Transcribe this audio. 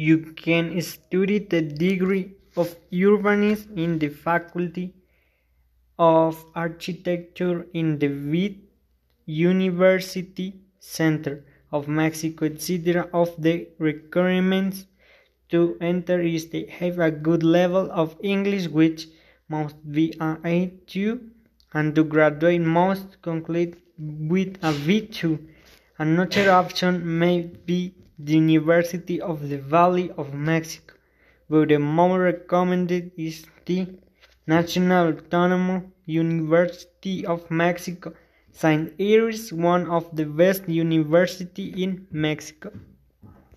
you can study the degree of urbanism in the Faculty of Architecture in the Vid University Center of Mexico, etc. Of the requirements to enter is to have a good level of English, which must be an A2, and to graduate must conclude with a B2. Another option may be the University of the Valley of Mexico, but the more recommended is the National Autonomous University of Mexico. Saint Iris, one of the best universities in Mexico.